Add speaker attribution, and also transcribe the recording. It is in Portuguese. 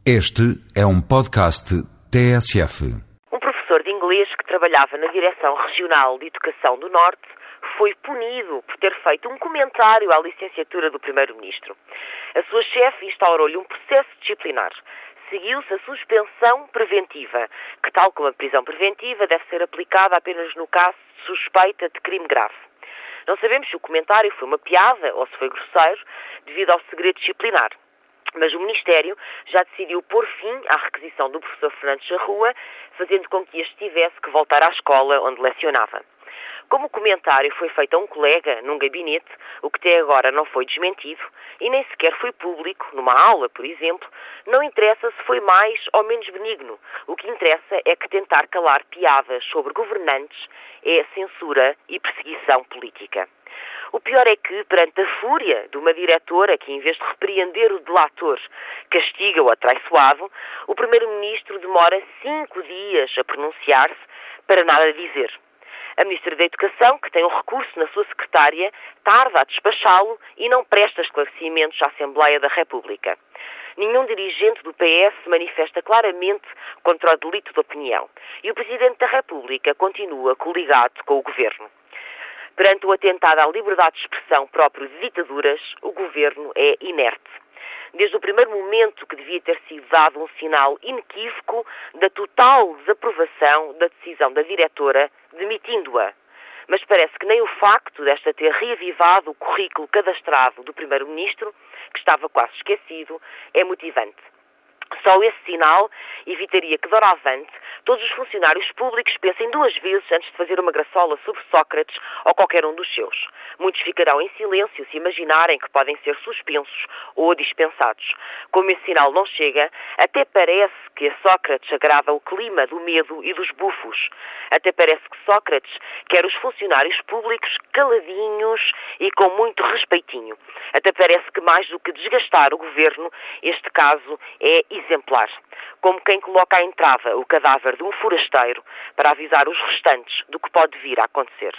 Speaker 1: Este é um podcast TSF.
Speaker 2: Um professor de inglês que trabalhava na Direção Regional de Educação do Norte foi punido por ter feito um comentário à licenciatura do Primeiro-Ministro. A sua chefe instaurou-lhe um processo disciplinar. Seguiu-se a suspensão preventiva, que, tal como a prisão preventiva, deve ser aplicada apenas no caso de suspeita de crime grave. Não sabemos se o comentário foi uma piada ou se foi grosseiro, devido ao segredo disciplinar. Mas o Ministério já decidiu pôr fim à requisição do professor Fernandes Charrua, fazendo com que este tivesse que voltar à escola onde lecionava. Como o comentário foi feito a um colega num gabinete, o que até agora não foi desmentido, e nem sequer foi público, numa aula, por exemplo, não interessa se foi mais ou menos benigno. O que interessa é que tentar calar piadas sobre governantes é censura e perseguição política. O pior é que, perante a fúria de uma diretora que, em vez de repreender o delator, castiga o atraiçoado, o Primeiro-Ministro demora cinco dias a pronunciar-se para nada dizer. A Ministra da Educação, que tem um recurso na sua secretária, tarda a despachá-lo e não presta esclarecimentos à Assembleia da República. Nenhum dirigente do PS manifesta claramente contra o delito de opinião e o Presidente da República continua coligado com o Governo. Perante o atentado à liberdade de expressão próprio de ditaduras, o governo é inerte. Desde o primeiro momento que devia ter sido dado um sinal inequívoco da total desaprovação da decisão da diretora, demitindo-a. Mas parece que nem o facto desta ter reavivado o currículo cadastrado do Primeiro-Ministro, que estava quase esquecido, é motivante. Só esse sinal evitaria que, doravante, todos os funcionários públicos pensem duas vezes antes de fazer uma graçola sobre Sócrates ou qualquer um dos seus. Muitos ficarão em silêncio se imaginarem que podem ser suspensos ou dispensados. Como esse sinal não chega, até parece que a Sócrates agrava o clima do medo e dos bufos. Até parece que Sócrates quer os funcionários públicos caladinhos e com muito respeitinho. Até parece que mais do que desgastar o governo, este caso é exemplar. Como quem coloca à entrada o cadáver de um forasteiro para avisar os restantes do que pode vir a acontecer.